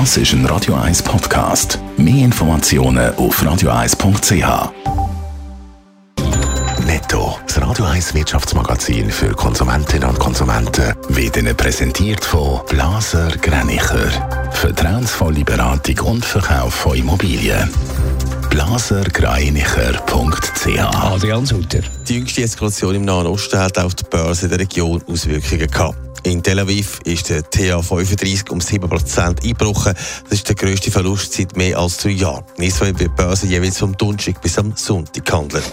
Das ist ein Radio 1 Podcast. Mehr Informationen auf radio1.ch. Netto, das Radio 1 Wirtschaftsmagazin für Konsumentinnen und Konsumenten, wird Ihnen präsentiert von Blaser Greinicher. Vertrauensvolle Beratung und Verkauf von Immobilien. blasergreinicher.ch Adrian Sutter. Die jüngste Eskalation im Nahen Osten hat auf die Börse der Region Auswirkungen gehabt. In Tel Aviv ist der TA35 um 7% eingebrochen. Das ist der grösste Verlust seit mehr als drei Jahren. In Israel wird Börse jeweils vom Donnerstag bis am Sonntag gehandelt.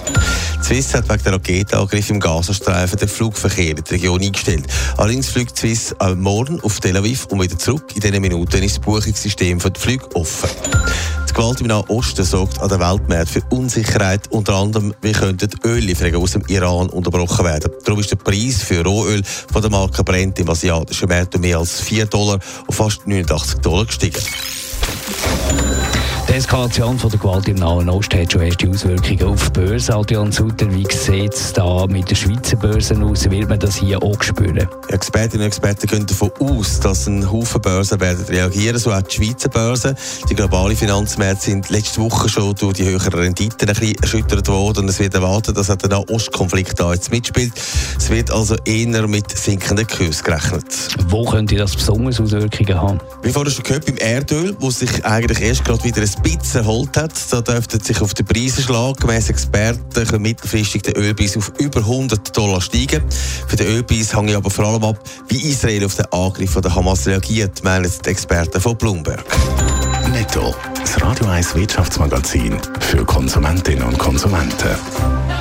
Swiss hat wegen der Raketenangriff im Gazastreifen den Flugverkehr in die Region eingestellt. Allerdings fliegt Swiss morgen auf Tel Aviv und wieder zurück. In diesen Minuten ist das Buchungssystem für die Flüge offen. Gewalt im Nahen Osten sorgt an der Weltmarkt für Unsicherheit. Unter anderem, wie könnten Öllieferungen aus dem Iran unterbrochen werden. Darum ist der Preis für Rohöl von der Marke Brent im asiatischen Markt um mehr als 4 Dollar auf fast 89 Dollar gestiegen. Die Eskalation von der Gewalt im Nahen Osten hat schon erste Auswirkungen auf die Börse. Adrian Sutter, wie sieht es da mit den Schweizer Börsen aus? Wird man das hier auch spüren? Expertinnen und Experten gehen davon aus, dass ein Haufen Börsen werden reagieren, so auch die Schweizer Börsen. Die globalen Finanzmärkte sind letzte Woche schon durch die höheren Renditen ein bisschen erschüttert worden und es wird erwartet, dass der Ostkonflikt da jetzt mitspielt. Es wird also eher mit sinkenden Kursen gerechnet. Wo könnte das besonders Auswirkungen haben? Wie vorhin schon gehört, beim Erdöl, wo sich eigentlich erst gerade wieder ein bisschen erholt hat. Da dürfte sich auf den Preisenschlag gemäß Experten mittelfristig der Ölpreis auf über 100 Dollar steigen. Für den Ölpreis hängt aber vor allem ab, wie Israel auf den Angriff von der Hamas reagiert, meinen die Experten von Bloomberg. Netto, das Radio 1 Wirtschaftsmagazin für Konsumentinnen und Konsumenten.